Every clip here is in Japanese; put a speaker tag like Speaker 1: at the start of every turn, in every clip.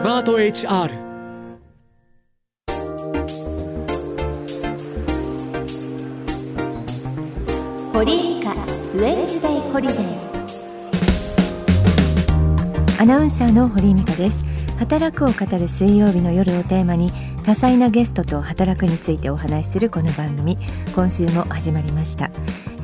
Speaker 1: スマート HR
Speaker 2: 堀井美香ウェンズデイホリデー
Speaker 3: アナウンサーの堀井美香です。働くを語る水曜日の夜をテーマに多彩なゲストと働くについてお話しするこの番組。今週も始まりました。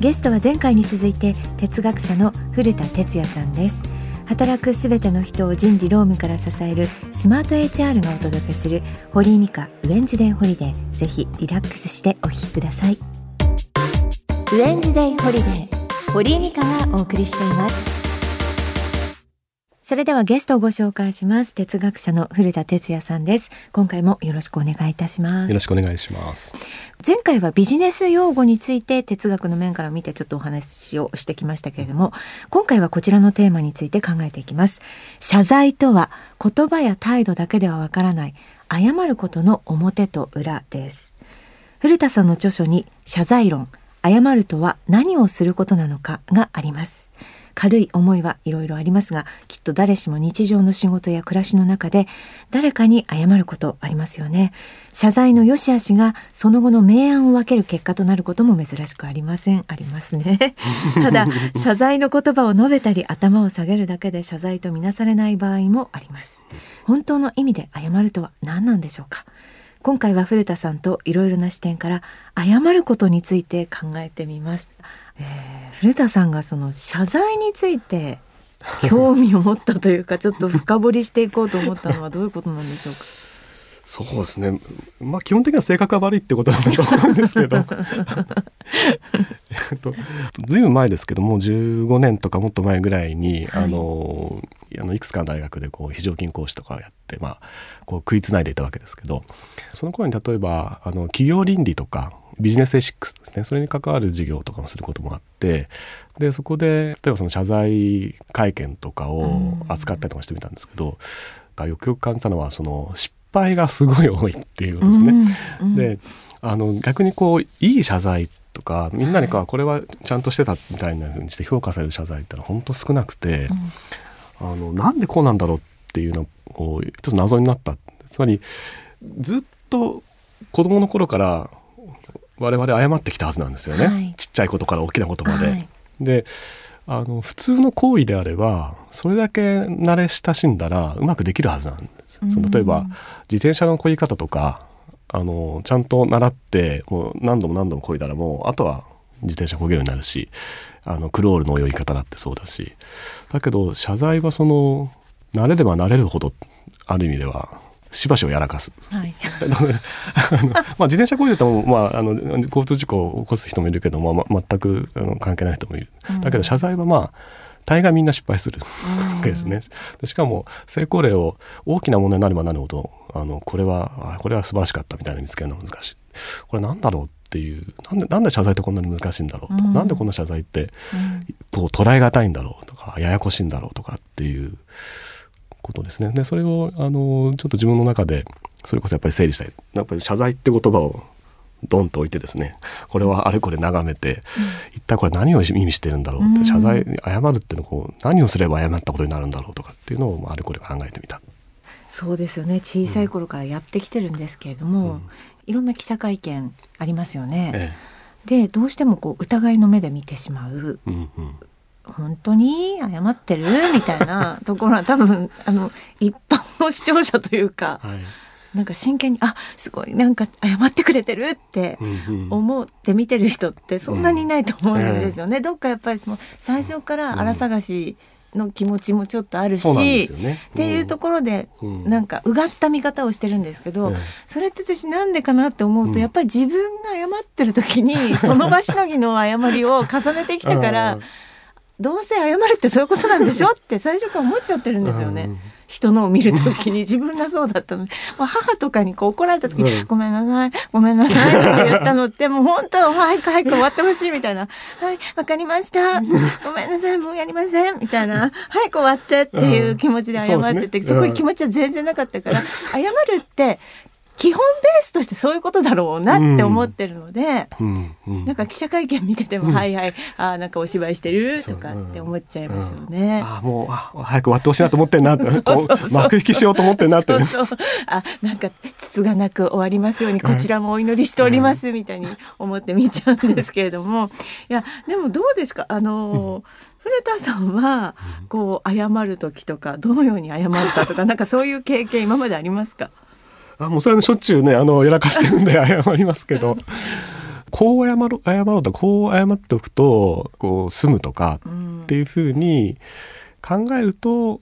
Speaker 3: ゲストは前回に続いて哲学者の古田哲也さんです。働くすべての人を人事労務から支えるスマート HR がお届けする堀井美香 Wednesday Holiday。ぜひリラックスしてお聞きください。
Speaker 2: Wednesday Holiday。堀井美香がお送りしています。
Speaker 3: それではゲストをご紹介します。哲学者の古田徹也さんです。今回もよろしくお願いいたします。
Speaker 4: よろしくお願いします。
Speaker 3: 前回はビジネス用語について哲学の面から見てちょっとお話をしてきましたけれども今回はこちらのテーマについて考えていきます。謝罪とは言葉や態度だけではわからない謝ることの表と裏です。古田さんの著書に謝罪論謝るとは何をすることなのかがあります軽い思いはいろいろありますがきっと誰しも日常の仕事や暮らしの中で誰かに謝ることありますよね。謝罪の良し悪しがその後の明暗を分ける結果となることも珍しくありません。ありますね。ただ謝罪の言葉を述べたり頭を下げるだけで謝罪とみなされない場合もあります。本当の意味で謝るとは何なんでしょうか？今回は古田さんといろいろな視点から謝ることについて考えてみます、えー、古田さんがその謝罪について興味を持ったというか ちょっと深掘りしていこうと思ったのはどういうことなんでしょうか？
Speaker 4: そうですね。まあ基本的には性格が悪いってことなんだと思うんですけど。ずいぶん前ですけどもう15年とかもっと前ぐらいに、はい、あのあのいくつかの大学でこう非常勤講師とかやって、まあ、こう食いつないでいたわけですけどその頃に例えばあの企業倫理とかビジネスエシックスですね。それに関わる授業とかもすることもあってでそこで例えばその謝罪会見とかを扱ったりとかしてみたんですけど、うん、よくよく感じたのはその失敗がすごい多いっていうことですね。うん。うん、であの逆にこういい謝罪とかみんなにかこれはちゃんとしてたみたいなふうにして評価される謝罪ってのは本当少なくて、うん、あのなんでこうなんだろうっていうのを一つ謎になった。つまりずっと子供の頃から我々謝ってきたはずなんですよね、はい、ちっちゃいことから大きなことまで。はい、であの普通の行為であればそれだけ慣れ親しんだらうまくできるはずなんです。その例えば自転車の漕ぎ方とかあのちゃんと習ってもう何度も何度も漕いだらもうあとは自転車漕げるようになるしあのクロールの泳ぎ方だってそうだし。だけど謝罪はその慣れれば慣れるほどある意味ではしばしをやらかす、はい、まあ自転車こいでても、まあ、あの交通事故を起こす人もいるけど、まあ、全くあの関係ない人もいる、だけど謝罪はまあ大概みんな失敗するわけですね。しかも成功例を大きな問題になればなるほどあのこれはこれは素晴らしかったみたいな見つけるのは難しい。これなんだろうっていうなんでなんで謝罪ってこんなに難しいんだろうとか、うん、なんでこんな謝罪って、こう捉え難いんだろうとかややこしいんだろうとかっていうことですね。でそれをあのちょっと自分の中でそれこそやっぱり整理したい。やっぱり謝罪って言葉をドンと置いてですね。これはあれこれ眺めて、うん、一体これ何を意味してるんだろうって、謝罪謝るっていうのこう何をすれば謝ったことになるんだろうとかっていうのをあれこれ考えてみた。
Speaker 3: そうですよね。小さい頃からやってきてるんですけれども、うん、いろんな記者会見ありますよね。ええ、でどうしてもこう疑いの目で見てしまう、うんうん本当に謝ってる？みたいなところは多分あの一般の視聴者というか、はい、なんか真剣にあすごいなんか謝ってくれてる？って思って見てる人ってそんなにいないと思うんですよね。うん。えー、どっかやっぱりもう最初から荒探しの気持ちもちょっとあるし、ねうん、っていうところで、なんかうがった見方をしてるんですけど、うん、それって私なんでかなって思うと、やっぱり自分が謝ってる時にその場しのぎの誤りを重ねてきたから。どうせ謝るってそういうことなんでしょって最初から思っちゃってるんですよね。人のを見るときに自分がそうだったの。で、まあ、母とかにこう怒られた時に、ごめんなさいごめんなさい」って言ったのって もう本当早く早く終わってほしいみたいな「はいわかりました。ごめんなさいもうやりません」みたいな「早く終わって」っていう気持ちで謝ってて、そこに気持ちは全然なかったから謝るって基本ベースとしてそういうことだろうなって思ってるので、うんうん、なんか記者会見見てても、うん、はいはいあなんかお芝居してるとかって思っちゃいますよね。
Speaker 4: あもうあ早く終わってほしいなと思ってんなって。幕引きしようと思ってんなって。そうそう
Speaker 3: あなんかつがなく終わりますようにこちらもお祈りしておりますみたいに思って見ちゃうんですけれども。いやでもどうですか？あの、古田さんはこう謝る時とかどのように謝ったとかなんかそういう経験今までありますか？
Speaker 4: あもうそれはしょっちゅうねあのやらかしてるんで 謝りますけど。こう謝ろう謝ろうとこう謝っておくとこう済むとかっていうふうに考えると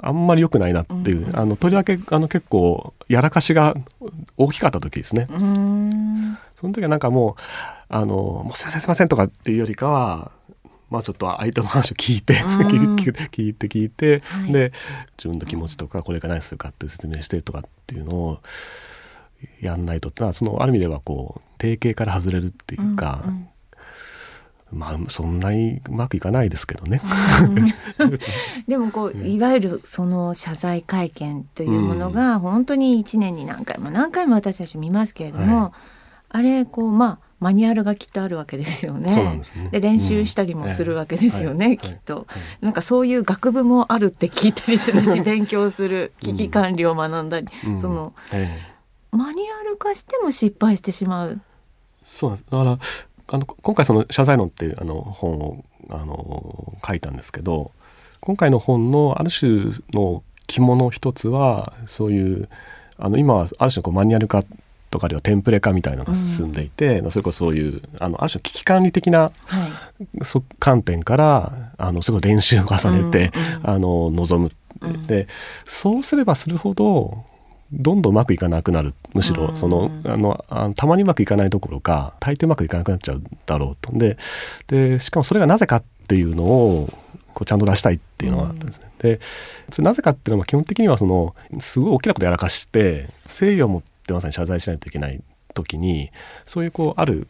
Speaker 4: あんまり良くないなっていう、うん、あのとりわけあの結構やらかしが大きかった時ですね。その時はなんかもう「あのもうすいませんすいません」とかっていうよりかはまあちょっと相手の話を聞いて 聞いて聞いて、はい、で自分の気持ちとかこれから何するかって説明してとかっていうのをやんないとってのはそのある意味ではこう定型から外れるっていうか、うんうん、まあそんなにうまくいかないですけどね。
Speaker 3: でもこういわゆるその謝罪会見というものが本当に1年に何回も何回も私たち見ますけれども、はい、あれこうまあマニュアルがきっとあるわけですよね。で、ね、練習したりもするわけですよね、うん、きっと、はい。はい、なんかそういう学部もあるって聞いたりするし勉強する危機管理を学んだり、うん、その、マニュアル化しても失敗してしまう。
Speaker 4: そうだからあの今回その謝罪論っていうあの本をあの書いたんですけど今回の本のある種の肝の一つはそういうあの今はある種のこうマニュアル化とかあるいはテンプレ化みたいなのが進んでいて、うん、それこそそういうあのある種危機管理的な、はい、そ観点からあのすごい練習を重ねて、うんうん、あの望む。でそうすればするほどどんどんうまくいかなくなる。むしろそのあのあのたまにうまくいかないどころか大抵うまくいかなくなっちゃうだろうと。ででしかもそれがなぜかっていうのをこうちゃんと出したいっていうのはあったんですね。でそれなぜかっていうのは基本的にはそのすごい大きなことやらかして誠意を持ってってまさに謝罪しないといけない時にそういうこうある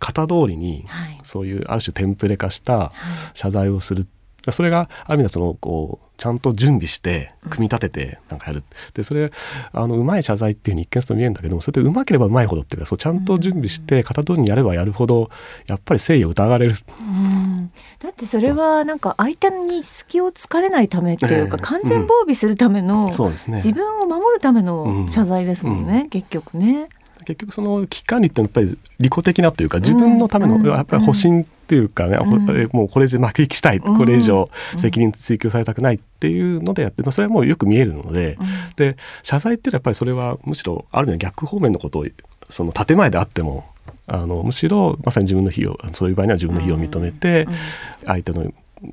Speaker 4: 型通りに、そういうある種テンプレ化した謝罪をする、はい、それがある意味でそのこうちゃんと準備して組み立ててなんかやる、うん、でそれあのうまい謝罪っていうふうに一見すると見えるんだけどもそれでうまければうまいほどっていうかそうちゃんと準備して型通りにやればやるほどやっぱり誠意を疑われる、う
Speaker 3: ん、だってそれはなんか相手に隙を突かれないためっていうか、えー、完全防備するための、自分を守るための謝罪ですもんね、結局ね。
Speaker 4: 結局その危機管理ってやっぱり利己的なというか自分のためのやっぱり保身っていうかね、うん、もうこれで幕引きしたい、これ以上責任追及されたくないっていうのでやって、まあ、それはもうよく見えるので,、で謝罪っていうのはやっぱりそれはむしろある意味逆方面のことをその建前であってもあのむしろまさに自分の非をそういう場合には自分の非を認めて、相手の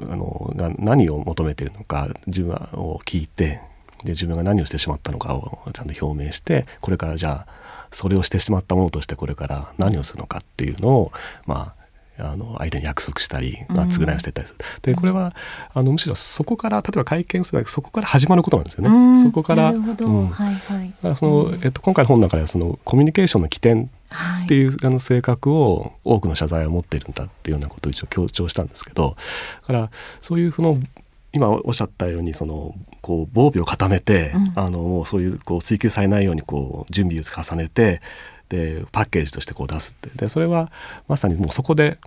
Speaker 4: あのが何を求めているのか自分を聞いてで自分が何をしてしまったのかをちゃんと表明してこれからじゃあそれをしてしまったものとしてこれから何をするのかっていうのをまああの相手に約束したり、まあ、償いをしていったりする、うん、でこれはあのむしろそこから例えば会見するそこから始まることなんですよね。うん、そこから、うん、はいはい、そのえっと、今回の本の中ではそのコミュニケーションの起点っていう、はい、あの性格を多くの謝罪を持っているんだっていうようなことを一応強調したんですけどだからそういうその今おっしゃったようにそのこう防備を固めて、うん、あのそういうこう追求されないようにこう準備を重ねてでパッケージとしてこう出すって。でそれはまさにもうそこで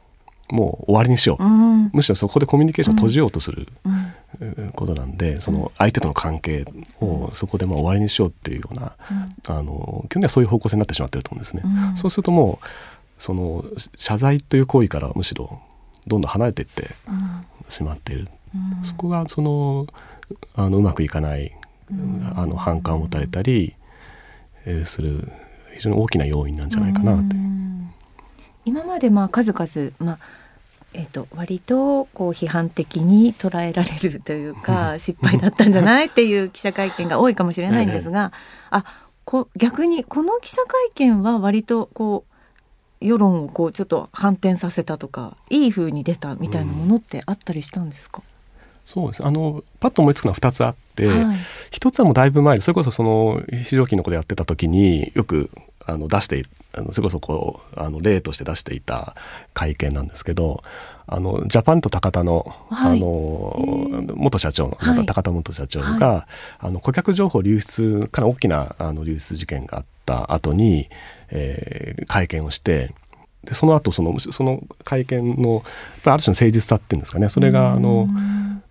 Speaker 4: もう終わりにしよう、うん、むしろそこでコミュニケーションを閉じようとする、ことなんでその相手との関係をそこでまあ終わりにしようっていうような、うん、あの基本的にはそういう方向性になってしまってると思うんですね。うん、そうするともうその謝罪という行為からむしろどんどん離れていってしまっている、そこがそのあのうまくいかない、あの反感を持たれたり、えー、する非常に大きな要因なんじゃないかなと
Speaker 3: 今までまあ数々、まあえーと、割とこう批判的に捉えられるというか失敗だったんじゃないっていう記者会見が多いかもしれないんですが、あこ逆にこの記者会見は割とこう世論をこうちょっと反転させたとかいい風に出たみたいなものってあったりしたんですか、うん
Speaker 4: そうです。あのパッと思いつくのは2つあって、はい、1つはもうだいぶ前それこそその非常勤の子でやってた時によくあの出してあのそれこそこうあの例として出していた会見なんですけどあのジャパンと高田の,、あの元社長の、高田元社長が、はい、あの顧客情報流出かな大きなあの流出事件があった後に、えー、会見をしてでその後そのその会見のある種の誠実さっていうんですかねそれがあの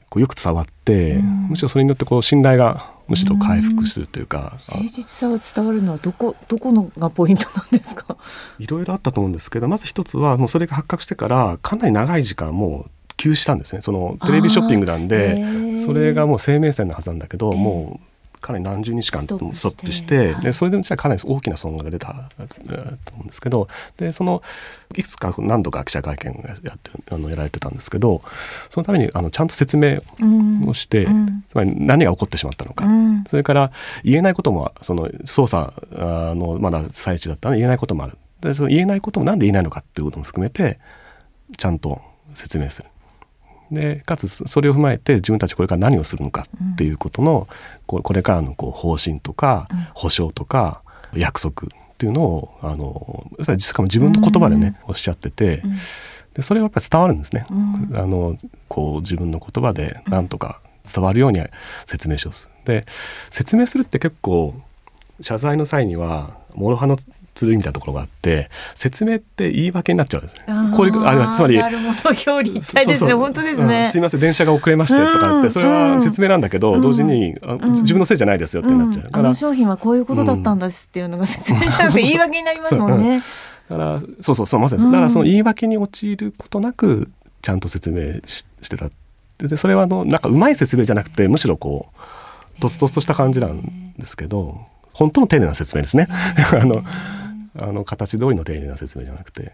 Speaker 4: こうよく伝わって、むしろそれによってこう信頼がむしろ回復するというか
Speaker 3: 誠実さが伝わるのはどこどこのがポイントなんですか？
Speaker 4: いろいろあったと思うんですけどまず一つはもうそれが発覚してからかなり長い時間もう休止したんですね。そのテレビショッピングなんでそれがもう生命線のはずなんだけど、もうかなり何十日間ストップして。でそれでかなり大きな損害が出たと思うんですけどでそのいくつか何度か記者会見をやってるあのやられてたんですけどそのためにあのちゃんと説明をして、うん、つまり何が起こってしまったのか、うん、それから言えないこともその捜査のまだ最中だったので言えないこともある。でその言えないこともなんで言えないのかっていうことも含めてちゃんと説明する。でかつそれを踏まえて自分たちこれから何をするのかっていうことの、これからのこう方針とか保証とか約束っていうのをあのしかも自分の言葉でね、おっしゃってて、でそれはやっぱり伝わるんですね。あのこう自分の言葉でなんとか伝わるように説明します。で説明するって結構謝罪の際には諸刃の剣みたいなところがあって説明って言い訳になっちゃうんですね。
Speaker 3: こういうあつまりなるほど表裏一体ですね本当ですね、
Speaker 4: うん、すいません電車が遅れましてとかってそれは説明なんだけど、うん、同時に、うん、自分のせいじゃないですよってなっちゃう、
Speaker 3: あの商品はこういうことだったんですっていうのが説明じゃなくて言い訳になりますもんね。
Speaker 4: だからそうそうそうまさに、だからその言い訳に陥ることなくちゃんと説明ししてた。でそれはあのなんかうまい説明じゃなくてむしろこうとつとつとした感じなんですけど本当の丁寧な説明ですね。あのあの形通りの丁寧な説明じゃなくて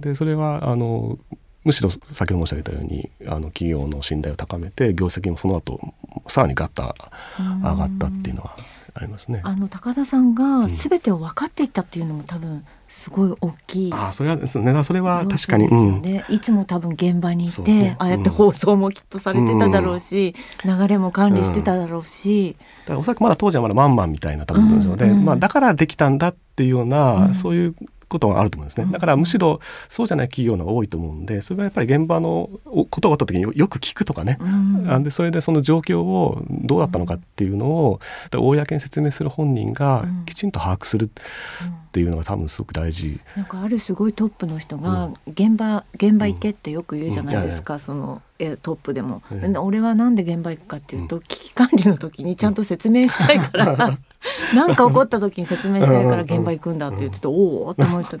Speaker 4: でそれはあのむしろ先ほど申し上げたようにあの企業の信頼を高めて業績もその後さらにガッタ上がったっていうのはありますね。
Speaker 3: あの高田さんが全てを分かっていったっていうのも多分すごい大きい。
Speaker 4: あそれはですね。それは確かに。
Speaker 3: うん、いつも多分現場にいて、ね、ああやって放送もきっとされてただろうし、うん、流れも管理してただろうし。
Speaker 4: だからおそらくまだ当時はまだマンマンみたいな多分で、うんうん、まあだからできたんだっていうような、そういうことがあると思うんですね。だからむしろそうじゃない企業のが多いと思うんでそれはやっぱり現場のことがあった時によく聞くとかね、うん、でそれでその状況をどうだったのかっていうのを公に説明する本人がきちんと把握するっていうのが多分すごく大事。
Speaker 3: なんかあるすごいトップの人が現場、現場行けってよく言うじゃないですか、そのトップでも、俺はなんで現場行くかっていうと、危機管理の時にちゃんと説明したいから なんか起こった時に説明したいから現場行くん。だって言ってて、おおって思った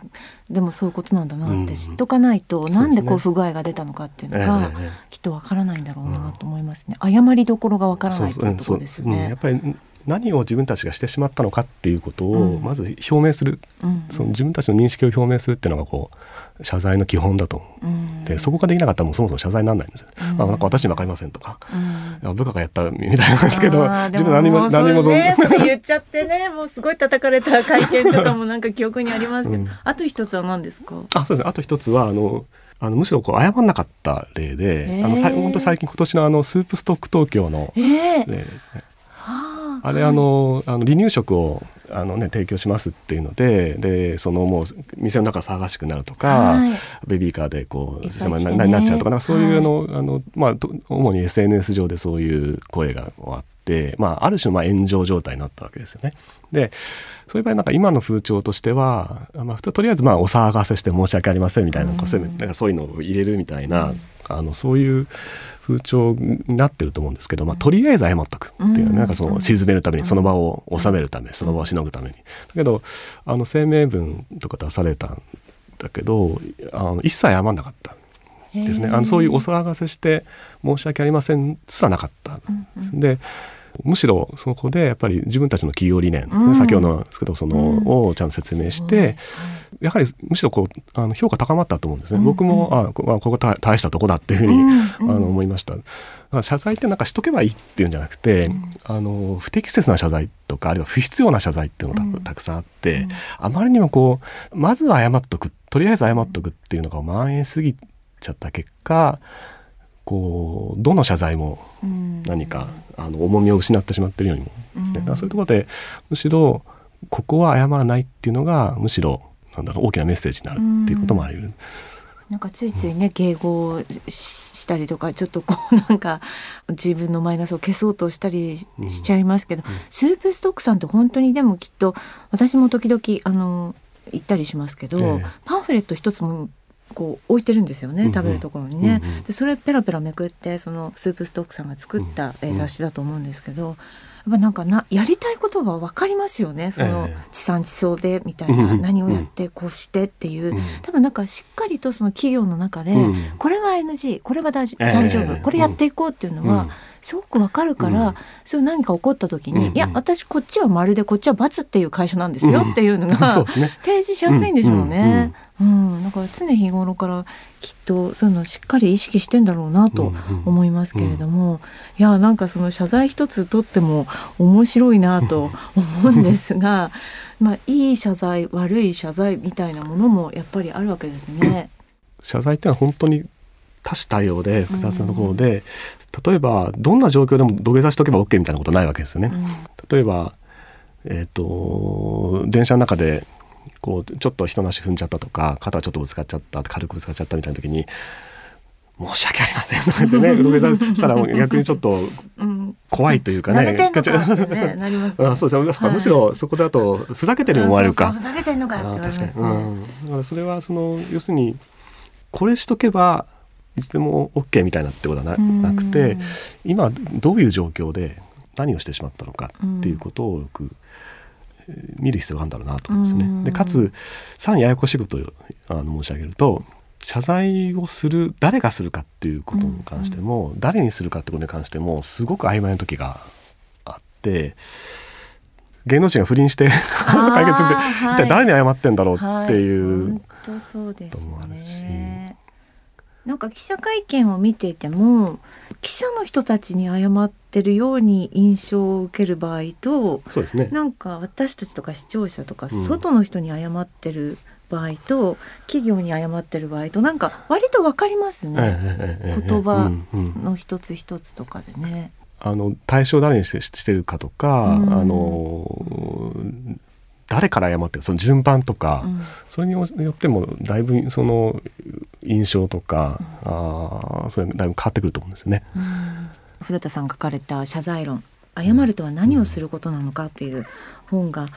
Speaker 3: でもそういうことなんだなって知っとかないと、うなんでこう不具合が出たのかっていうのが、きっとわからないんだろうなと思いますね。誤りどころがわからないっていうところですよね。
Speaker 4: やっぱり何を自分たちがしてしまったのかっていうことをまず表明する、うん、その自分たちの認識を表明するっていうのがこう謝罪の基本だと、うん、でそこができなかったらもうそもそも謝罪にならないんです、うん、あなんか私に分かりませんとか、うん、部下がやったみたいなんですけど自分何も何も
Speaker 3: ね、言っちゃってねもうすごい叩かれた会見とかもなんか記憶にありますけど、あと一つは何ですか
Speaker 4: あそうですねあと一つはあのあのむしろこう謝らなかった例で、えー、あの本当最近今年のあのスープストック東京の例ですね。えーあれあのあの離乳食をあのね提供しますっていうのででそのもう店の中騒がしくなるとか、はい、ベビーカーでこう狭い、ね、なっちゃうとかそういうのはい、あのまあ主に SNS 上でそういう声があって、まあ、ある種まあ炎上状態になったわけですよね。でそういう場合なんか今の風潮としては、まあ、とりあえずまあお騒がせして申し訳ありませんみたいな,、うん、なんかそういうのを入れるみたいな、うん、あのそういう風潮になってると思うんですけど、まあ、とりあえず謝っとくっていう、ね、なんかその鎮めるためにその場を収めるためその場をしのぐために。だけどあの声明文とか出されたんだけどあの一切謝んなかった。ですね。あのそういうお騒がせして申し訳ありませんすらなかったんです。でむしろそこでやっぱり自分たちの企業理念、うん、先ほどのですけどその、うん、をちゃんと説明して、う。ん、やはりむしろこうあの評価高まったと思うんですね、僕もあこここ大したとこだっていうふうに、あの思いました。謝罪ってなんかしとけばいいっていうんじゃなくて、あの不適切な謝罪とかあるいは不必要な謝罪っていうのがたくさんあって、あまりにもこうまずは謝っとくとりあえず謝っとくっていうのが蔓延すぎちゃった結果こうどの謝罪も何か、あの重みを失ってしまっているようにもですね、そういうところでむしろここは謝らないっていうのがむしろなんだろう大きなメッセージになるっていうこともあり得る。
Speaker 3: なんかついついね、迎合したりとかちょっとこう なんか自分のマイナスを消そうとしたりしちゃいますけど、うん。うん、スープストックさんって本当にでもきっと私も時々あの行ったりしますけど、えー、パンフレット一つもこう置いてるんですよね、食べるところにね。うんうん、でそれペラペラめくってそのスープストックさんが作った雑誌だと思うんですけど、ぱなんかなやりたいことは分かりますよね。その地産地消でみたいな、何をやってこうしてっていう、多分なんかしっかりとその企業の中で、これは NG これは大丈夫、これやっていこうっていうのは、すごくわかるから、そういう何か起こった時に、いや私こっちは丸でこっちは×っていう会社なんですよっていうのが、提示しやすいんでしょうね。うん、だから常日頃からきっとそういうのをしっかり意識してんだろうなと思いますけれども、うんうん、いやなんかその謝罪一つとっても面白いなと思うんですが まあいい謝罪悪い謝罪みたいなものもやっぱりあるわけですね。
Speaker 4: 謝罪ってのは本当に多種多様で複雑なところで、うん、例えばどんな状況でも土下座しとけば OK みたいなことないわけですよね。うん、例えばえーと電車の中でこうちょっと人の足踏んじゃったとか肩ちょっとぶつかっちゃった軽くぶつかっちゃったみたいな時に申し訳ありませんとかってね土下座したら逆にちょっと怖いというかね。
Speaker 3: ねなります、ね、
Speaker 4: あそうです、はい、むしろそこだとふざけてる思われるか。
Speaker 3: ふざけてんのかって確かに、
Speaker 4: うん。だからそれはその要するにこれしとけばいつでも OK みたいなってことはななくて今どういう状況で何をしてしまったのかっていうことをよく見る必要があるんだろうなと思うんですね。でかつさらにややこしいことをあの申し上げると謝罪をする誰がするかっていうことに関しても、うん。うん、誰にするかってことに関してもすごく曖昧な時があって芸能人が不倫して 解決するって、一体誰に謝ってんだろうっていう、
Speaker 3: はい、そうですね。なんか記者会見を見ていても記者の人たちに謝ってるように印象を受ける場合と
Speaker 4: そうです、ね、
Speaker 3: なんか私たちとか視聴者とか外の人に謝ってる場合と、うん、企業に謝ってる場合となんか割と分かりますね、言葉の一つ一つとかでね。
Speaker 4: あの対象誰にしてしてるかとか、うん、あの誰から謝ってるその順番とか、うん、それによってもだいぶその印象とか、うん、あそれだいぶ変わってくると思うんですよね。うん、
Speaker 3: 古田さん書かれた謝罪論謝るとは何をすることなのかっていう本が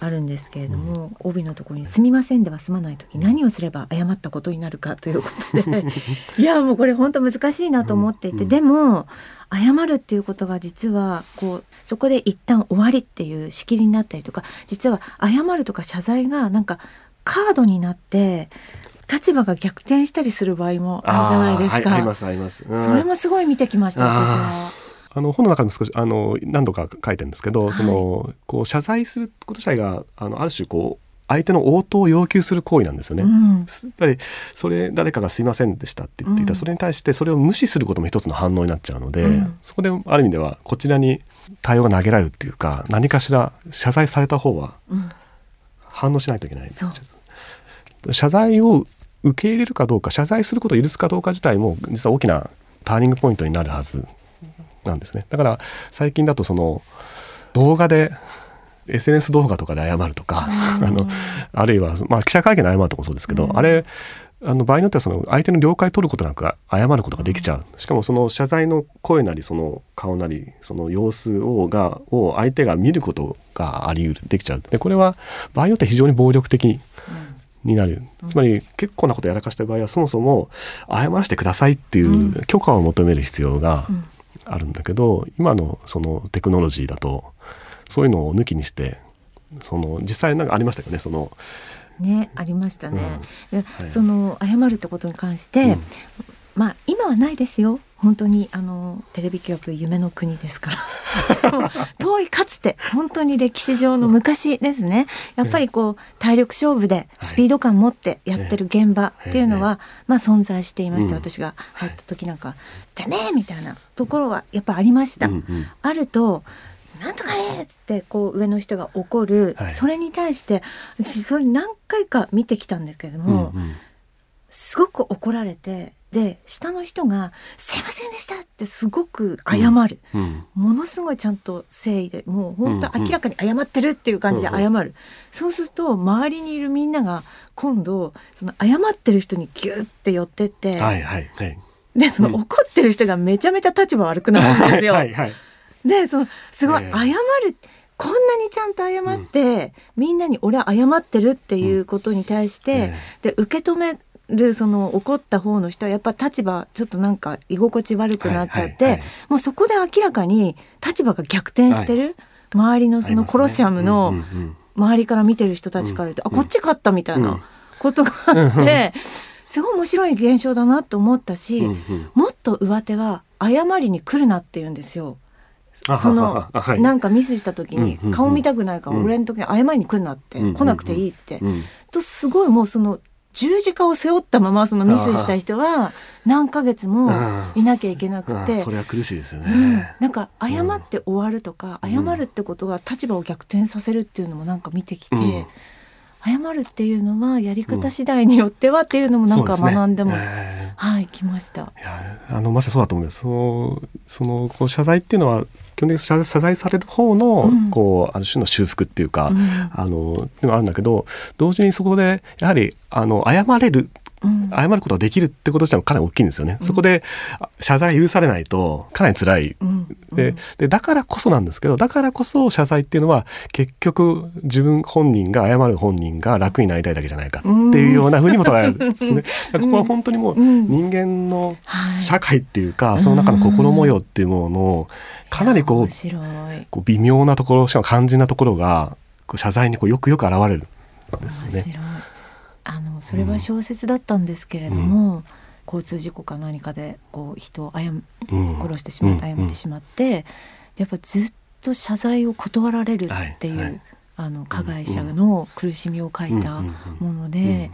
Speaker 3: あるんですけれども、うん、帯のところに「すみません」では済まない時何をすれば謝ったことになるかということで いやもうこれ本当難しいなと思っていて、うん、でも謝るっていうことが実はこうそこで一旦終わりっていう仕切りになったりとか実は謝るとか謝罪がなんかカードになって立場が逆転したりする場合もあるじゃないですか。
Speaker 4: はい、ありますあります、
Speaker 3: うん、それもすごい見てきました私は。
Speaker 4: あの本の中にも少しあの何度か書いてるんですけど、はい、そのこう謝罪すること自体があのある種こう相手の応答を要求する行為なんですよね。うん、やっぱりそれ誰かが「すいませんでした」って言っていた、うん、それに対してそれを無視することも一つの反応になっちゃうので、うん、そこである意味ではこちらに対応が投げられるっていうか何かしら謝罪された方は反応しないといけない。謝罪を受け入れるかどうか謝罪することを許すかどうか自体も実は大きなターニングポイントになるはずなんですね。だから最近だとその動画で SNS 動画とかで謝るとか、あのあるいは、まあ、記者会見で謝るとかもそうですけど、うん、あれあの場合によってはその相手の了解を取ることなく謝ることができちゃう。しかもその謝罪の声なりその顔なりその様子をがを相手が見ることがあり得るできちゃう。でこれは場合によっては非常に暴力的になる、つまり結構なことやらかした場合はそもそも謝らせてくださいっていう許可を求める必要があるんだけど今のそのテクノロジーだとそういうのを抜きにしてその実際なんかありましたよねその。
Speaker 3: ねありましたね、うん。はい、その謝るってことに関して、うん、まあ今はないですよ本当にあのテレビ局夢の国ですから。遠いかつて本当に歴史上の昔ですね。やっぱりこう体力勝負でスピード感持ってやってる現場っていうのは、まあ存在していました、私が入った時なんか「てめえ!」みたいなところはやっぱありました。あるとなんとかねっつってこう上の人が怒る、それに対して私それ何回か見てきたんだけども、すごく怒られてで下の人が「すいませんでした」ってすごく謝る、うん。うん、ものすごいちゃんと誠意でもう本当明らかに謝ってるっていう感じで謝る、うんう。ん、そうすると周りにいるみんなが今度その謝ってる人にギュッて寄ってって、はいはいはい、でその怒ってる人がめちゃめちゃ立場悪くなるんですよ。はいはい、でそのすごい謝る、えーこんなにちゃんと謝って、うん、みんなに俺は謝ってるっていうことに対して、うん。えー、で受け止めるその怒った方の人はやっぱ立場ちょっとなんか居心地悪くなっちゃって、はいはいはい、もうそこで明らかに立場が逆転してる、はい、周りのそのコロシアムの周りから見てる人たちから言うと、うんうん、あこっち勝ったみたいなことがあって、すごい面白い現象だなと思ったし、もっと上手は謝りに来るなって言うんですよ。その、はい、なんかミスした時に顔見たくないから、俺の時に謝りに来るなって、来なくていいって、とすごいもうその十字架を背負ったままそのミスした人は何ヶ月もいなきゃいけなくて、
Speaker 4: それは苦しいですよね、
Speaker 3: うん、なんか謝って終わるとか、謝るってことが立場を逆転させるっていうのもなんか見てきて、うん。謝るっていうのはやり方次第によってはっていうのもなんか学んでも、うんね、はい来ました。い
Speaker 4: やあのまさにそうだと思います。そのそのこう謝罪っていうのは基本的に謝罪される方の、うん、こうある種の修復っていうか、うん、あのっていうのがあるんだけど同時にそこでやはりあの謝れる謝ることができるってこと自体もかなり大きいんですよね。うん、そこで謝罪許されないとかなり辛い、うん。ででだからこそなんですけどだからこそ謝罪っていうのは結局自分本人が謝る本人が楽になりたいだけじゃないかっていうようなふうにも捉えるんですね。ここは本当にもう人間の社会っていうか、その中の心模様っていうもののかなりこうこう微妙なところしかも肝心なところが謝罪にこうよくよく現れるんですね。
Speaker 3: それは小説だったんですけれども、うん、交通事故か何かでこう人を殺してしまって謝ってしまって、やっぱずっと謝罪を断られるっていう、はいはい、あの加害者の苦しみを書いたもので、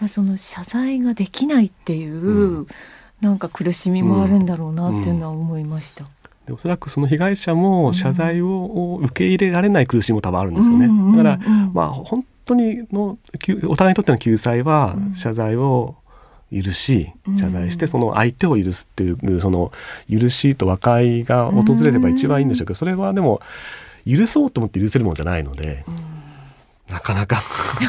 Speaker 3: まあ、その謝罪ができないっていう、うん、なんか苦しみもあるんだろうなっていうのは思いました。
Speaker 4: おそらくその被害者も謝罪を受け入れられない苦しみも多分あるんですよね。だからまあ本当にのお互いにとっての救済は謝罪を許し謝罪してその相手を許すっていうその許しと和解が訪れれば一番いいんでしょうけどそれはでも許そうと思って許せるものじゃないので。なかなか。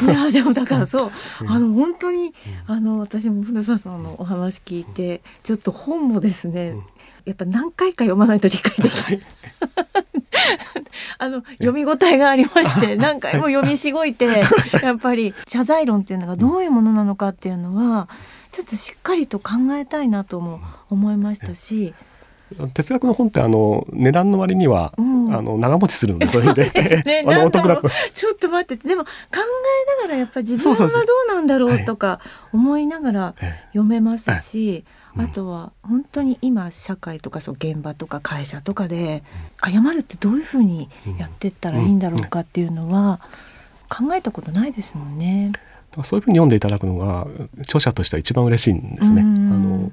Speaker 3: いやでもだからそう。あの本当にあの私も古澤さんのお話聞いてちょっと本もですねやっぱ何回か読まないと理解できない あの読み応えがありまして何回も読みしごいてやっぱり謝罪論っていうのがどういうものなのかっていうのはちょっとしっかりと考えたいなとも思いましたし。
Speaker 4: 哲学の本ってあの値段の割には、うん、あの長持ちするのでそれで。ね、あのお得だと
Speaker 3: ちょっと待ってでも考えながらやっぱ自分はどうなんだろうとか思いながら読めますし、あとは本当に今社会とかそう現場とか会社とかで謝るってどういうふうにやってったらいいんだろうかっていうのは考えたことないですもんね。
Speaker 4: そういうふうに読んでいただくのが著者としては一番嬉しいんですね。あの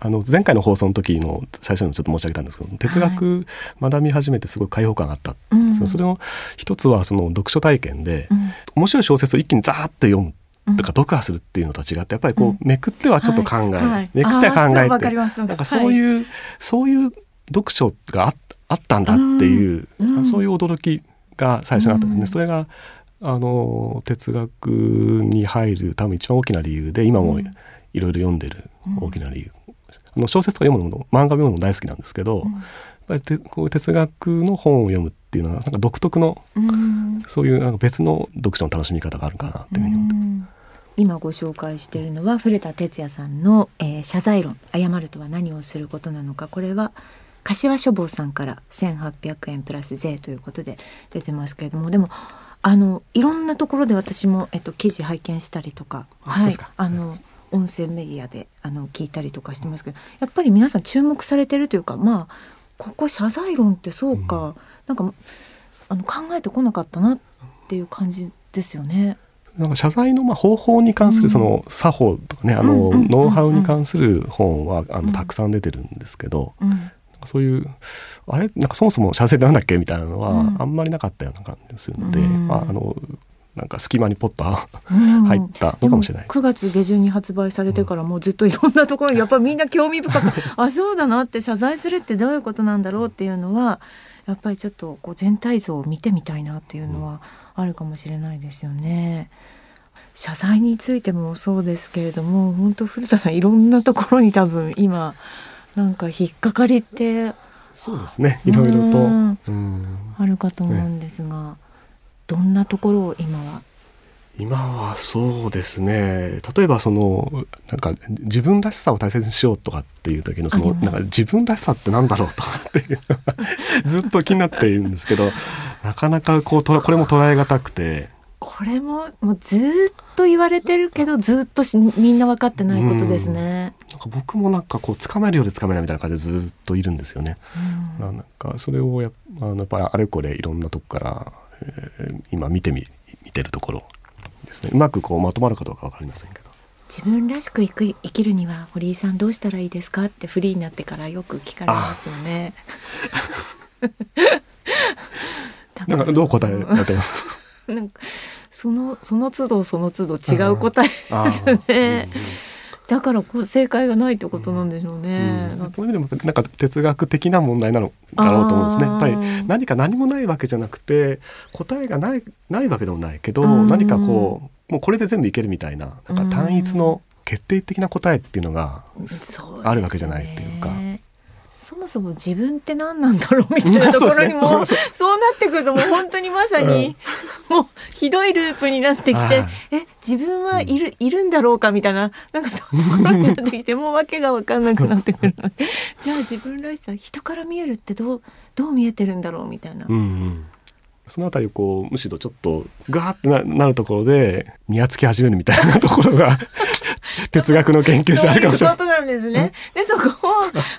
Speaker 4: あの前回の放送の時の最初にちょっと申し上げたんですけど哲学学び始めてすごい開放感があった。ん。です、はい、それの一つはその読書体験で、うん、面白い小説を一気にザーッと読むとか読破するっていうのと違ってやっぱりこう、めくってはちょっと考え、うんはい、めくっては考えてなんかそういう、はい、そういう読書がああったんだっていう、うん、そういう驚きが最初にあったんですね。それがあの哲学に入る多分一番大きな理由で今もいろいろ読んでる大きな理由、あの小説とか読むのも漫画読むのも大好きなんですけど、やっぱりこう哲学の本を読むっていうのはなんか独特の、そういうなんか別の読書の楽しみ方があるかなっていうふうに思って。ます。
Speaker 3: 今ご紹介しているのは古田哲也さんの、えー、謝罪論。謝るとは何をすることなのか。これは柏書房さんから1800円プラス税ということで出てますけれども。でもあのいろんなところで私も、えっと、記事拝見したりとかはい。あの音声メディアであの聞いたりとかしてますけどやっぱり皆さん注目されてるというかまあここ謝罪論ってそうか、うん、なんかあの考えてこなかったなっていう感じですよね。
Speaker 4: なんか謝罪のまあ方法に関するその作法とかね、あのノウハウに関する本はあのたくさん出てるんですけど、そういうあれ？なんかそもそも謝罪ってなんだっけ？みたいなのはあんまりなかったような感じするので、まあ、あのなんか隙間にポッと入ったのかもしれない、
Speaker 3: うん、9月下旬に発売されてからもうずっといろんなところに やっぱりみんな興味深くあそうだなって謝罪するってどういうことなんだろうっていうのはやっぱりちょっとこう全体像を見てみたいなっていうのはあるかもしれないですよね。謝罪についてもそうですけれども本当古田さんいろんなところに多分今なんか引っかかりって
Speaker 4: そうですね。いろいろと。
Speaker 3: あるかと思うんですが、ね、どんなところを今は？
Speaker 4: 今はそうですね。例えばそのなんか自分らしさを大切にしようとかっていう時のそのなんか自分らしさってなんだろうとかっていうのが ずっと気になっているんですけどなかなかこうこれも捉えがたくて。
Speaker 3: これももうずっと言われてるけどずっとみんな分かってないことですね。
Speaker 4: なんか僕もなんかこうつかめるようでつかめないみたいな感じでずっといるんですよね。うん、なんかそれをやあのやっぱりあれこれいろんなとこから、えー、今見てみ見てるところですねうまくこうまとまるかどうか分かりませんけど。
Speaker 3: 自分らしく生き生きるには堀井さんどうしたらいいですかってフリーになってからよく聞かれますよね。
Speaker 4: なんかどう答えらてます。
Speaker 3: なんかそのその都度その都度違う答えですね。だからこう正解がないってことなんでしょうね。
Speaker 4: うん、そういう意味でもなんか哲学的な問題なのだろうと思うんですね。やっぱり何か何もないわけじゃなくて答えがないないわけでもないけど何かこうもうこれで全部いけるみたいななんか単一の決定的な答えっていうのがあるわけじゃないっていうか。
Speaker 3: そもそも自分って何なんだろうみたいなところにもそうなってくるともう本当にまさに、もうひどいループになってきてえ自分はいるいるんだろうかみたいななんかそういうところになってきてもう訳が分かんなくなってくるので。じゃあ自分らしさ人から見えるってどうどう見えてるんだろうみたいな。
Speaker 4: そのあたりこうむしろちょっとガーってななるところでにやつき始めるみたいなところが哲学の研究者あるかもしれない。
Speaker 3: そうなんですね。でそこ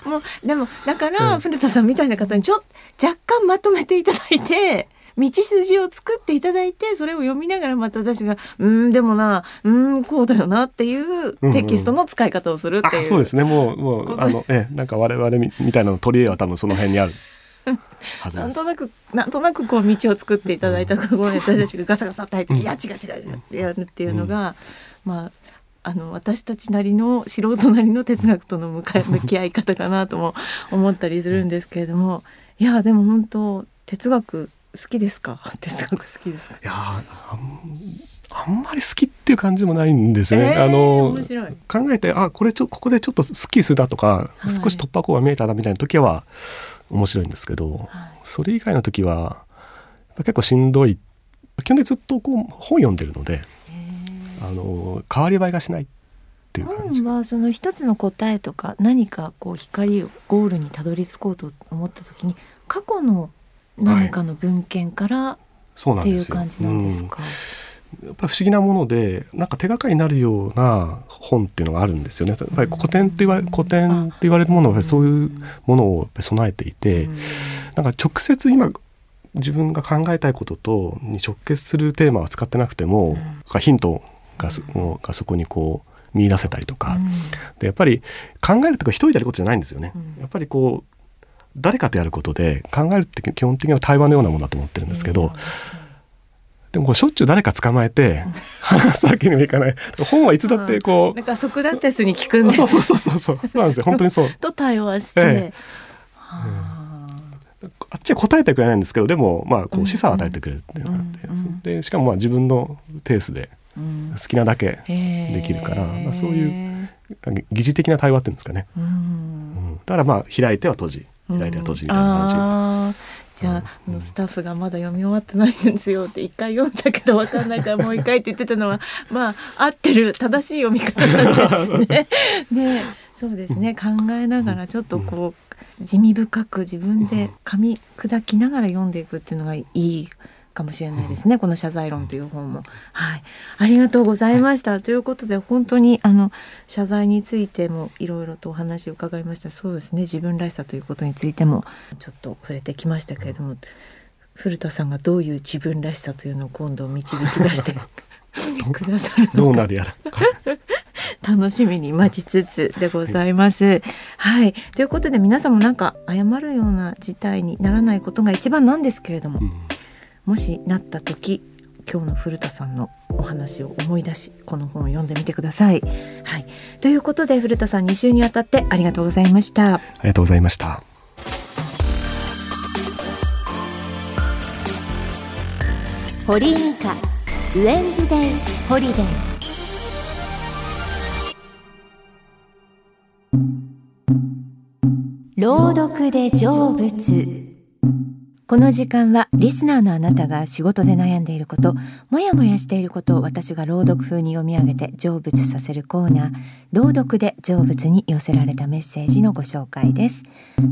Speaker 3: をもうでもだから古田さんみたいな方にちょっと若干まとめていただいて。道筋を作っていただいてそれを読みながらまた私が「うんでもなうんこうだよな」っていうテキストの使い方をするっていう、うんうん、
Speaker 4: そうですねもうもうあのえなんか我々みみたいなの取り柄は多分その辺にある
Speaker 3: なんとなくなんとなくこう道を作っていただいたところに私たちがガサガサって入って「いや違う違う」ってやるっていうのが、まああの私たちなりの素人なりの哲学との向かい 向き合い方かなとも思ったりするんですけれどもいやでも本当哲学好きですか？哲学好きですか？
Speaker 4: いやあんまり好きっていう感じもないんですよね。えー、あの考えてあこれちょここでちょっとスッキリするだとか、はい、少し突破口が見えたなみたいな時は面白いんですけど、はい、それ以外の時は結構しんどい。基本的にずっとこう本読んでるのであの変わり映えがしないっていう感じ。
Speaker 3: 本はその一つの答えとか何かこう光をゴールにたどり着こうと思った時に過去の何かの文献からっていう感じなんですか、
Speaker 4: やっぱ不思議なものでなんか手がかりになるような本っていうのがあるんですよね。やっぱり古典って言われ古典って言われるものはそういうものを備えていて、なんか直接今自分が考えたいこととに直結するテーマは使ってなくても、ヒントがそがそこにこう見出せたりとか、でやっぱり考えるとか一人でやることじゃないんですよね。やっぱりこう誰かとやることで考えるって基本的には対話のようなものだと思ってるんですけど、でもこうしょっちゅう誰か捕まえて話すわけにもいかない。本はいつだってこう、うん、
Speaker 3: なんかソクラテスに聞くんです
Speaker 4: そうそうそうそう。そうなんですよ。本当にそう。
Speaker 3: と対話して、ええ。
Speaker 4: うん、あっちは答えてくれないんですけどでもまあこう示唆を与えてくれるっていうのがあって、うんうん、でしかもまあ自分のペースで好きなだけできるから、まあ、そういう疑似的な対話っていうんですかね、うん、だからまあ開いては閉じ開いては閉じみたいな感じ。
Speaker 3: じゃあ,、あのスタッフがまだ読み終わってないんですよって一回読んだけど分かんないからもう一回って言ってたのは まあ合ってる正しい読み方なんですね。ねそうですね。考えながらちょっとこう地味深く自分で噛み砕きながら読んでいくっていうのがいいかもしれないですね、この謝罪論という本も。はい、ありがとうございました。ということで本当にあの謝罪についてもいろいろとお話を伺いました。そうですね、自分らしさということについてもちょっと触れてきましたけれども、古田さんがどういう自分らしさというのを今度導き出してくださる
Speaker 4: どうなるやら。
Speaker 3: 楽しみに待ちつつでございます。はい、はい、ということで皆さんもなんか謝るような事態にならないことが一番なんですけれども、うんもしなった時
Speaker 5: 今日の古田さんのお話を思い出しこの本を読んでみてください。はい、ということで古田さん2週にわたってありがとうございました。
Speaker 4: ありがとうございました。
Speaker 3: 堀井美香ウェンズデイホリデー朗読で成仏この時間はリスナーのあなたが仕事で悩んでいること、もやもやしていることを私が朗読風に読み上げて成仏させるコーナー、朗読で成仏に寄せられたメッセージのご紹介です。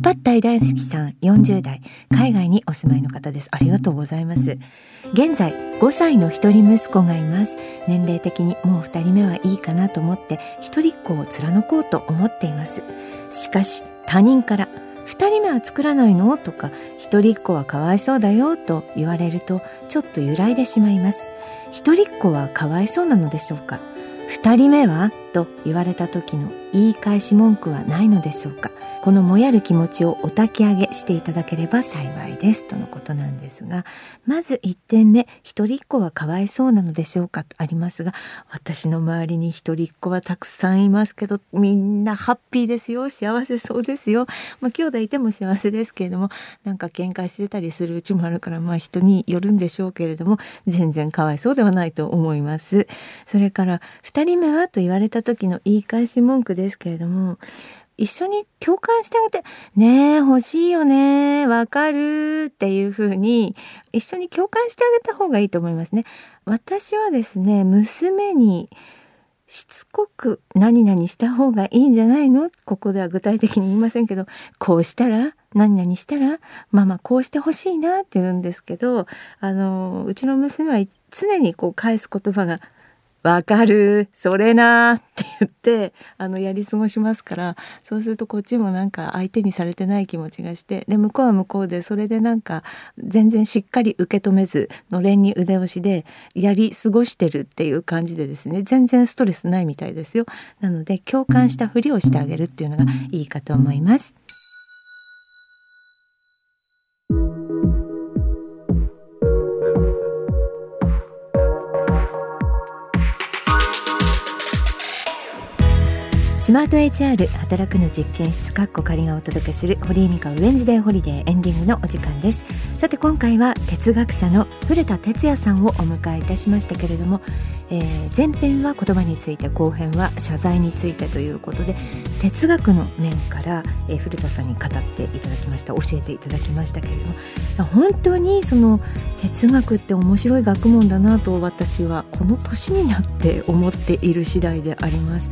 Speaker 3: パッタイ大好きさん、40代、海外にお住まいの方です。ありがとうございます。現在、5歳の一人息子がいます。年齢的にもう2人目はいいかなと思って、一人っ子を貫こうと思っています。しかし、他人から、2人目は作らないの？とか一人っ子はかわいそうだよと言われるとちょっと揺らいでしまいます。一人っ子はかわいそうなのでしょうか？二人目はと言われた時の言い返し文句はないのでしょうか。このもやる気持ちをお焚き上げしていただければ幸いですとのことなんですがまず1点目一人っ子はかわいそうなのでしょうかとありますが私の周りに一人っ子はたくさんいますけどみんなハッピーですよ。幸せそうですよ。まあ兄弟いても幸せですけれどもなんか喧嘩してたりするうちもあるからまあ人によるんでしょうけれども全然かわいそうではないと思います。それから2人目はと言われた時の言い返し文句ですけれども一緒に共感してあげて、ねえ、欲しいよね、わかるっていう風に一緒に共感してあげた方がいいと思いますね。私はですね、娘にしつこく何々した方がいいんじゃないの？ここでは具体的に言いませんけど、こうしたら？何々したら？ママこうしてほしいなって言うんですけど、あの、うちの娘は常にこう返す言葉がわかるそれなって言ってあのやり過ごしますからそうするとこっちもなんか相手にされてない気持ちがしてで向こうは向こうでそれでなんか全然しっかり受け止めずのれんに腕押しでやり過ごしてるっていう感じでですね全然ストレスないみたいですよなので共感したふりをしてあげるっていうのがいいかと思います。スマート HR 働くの実験室カッコ仮がお届けする堀井美香ウェンズデーホリデーエンディングのお時間です。さて今回は哲学者の古田哲也さんをお迎えいたしましたけれども、えー、前編は言葉について後編は謝罪についてということで哲学の面から、えー、古田さんに語っていただきました。教えていただきましたけれども本当にその哲学って面白い学問だなと私はこの年になって思っている次第であります。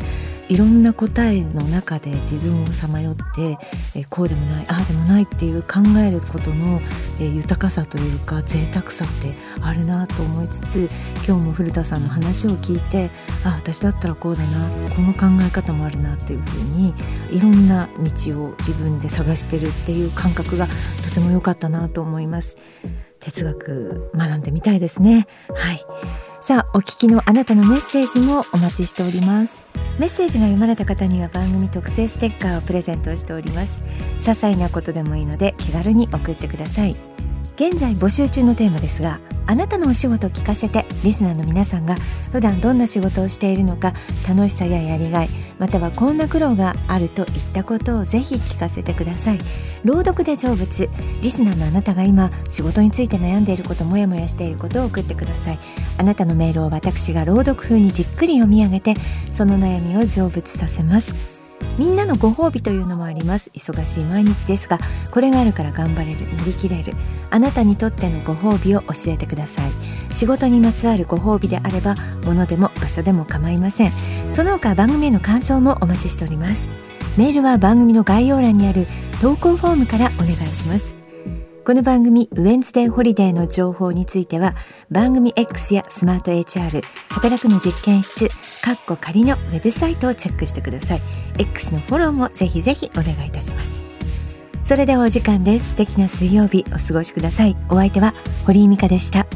Speaker 3: いろんな答えの中で自分をさまよって、えこうでもないああでもないっていう考えることの、え豊かさというか贅沢さってあるなと思いつつ今日も古田さんの話を聞いてあ私だったらこうだなこの考え方もあるなっていうふうにいろんな道を自分で探してるっていう感覚がとても良かったなと思います。哲学学んでみたいですね。はい。さあお聞きのあなたのメッセージもお待ちしております。メッセージが読まれた方には番組特製ステッカーをプレゼントしております。些細なことでもいいので気軽に送ってください。現在募集中のテーマですがあなたのお仕事を聞かせてリスナーの皆さんが普段どんな仕事をしているのか楽しさややりがいまたはこんな苦労があるといったことをぜひ聞かせてください。朗読で成仏リスナーのあなたが今仕事について悩んでいることもやもやしていることを送ってください。あなたのメールを私が朗読風にじっくり読み上げてその悩みを成仏させます。みんなのご褒美というのもあります。忙しい毎日ですがこれがあるから頑張れる乗り切れる。あなたにとってのご褒美を教えてください。仕事にまつわるご褒美であれば物でも場所でも構いません。その他番組への感想もお待ちしております。メールは番組の概要欄にある投稿フォームからお願いします。この番組ウェンズデーホリデーの情報については番組 X やスマート HR 働くの実験室カッコ仮のウェブサイトをチェックしてください。X のフォローもぜひぜひお願いいたします。それではお時間です。素敵な水曜日お過ごしください。お相手は堀井美香でした。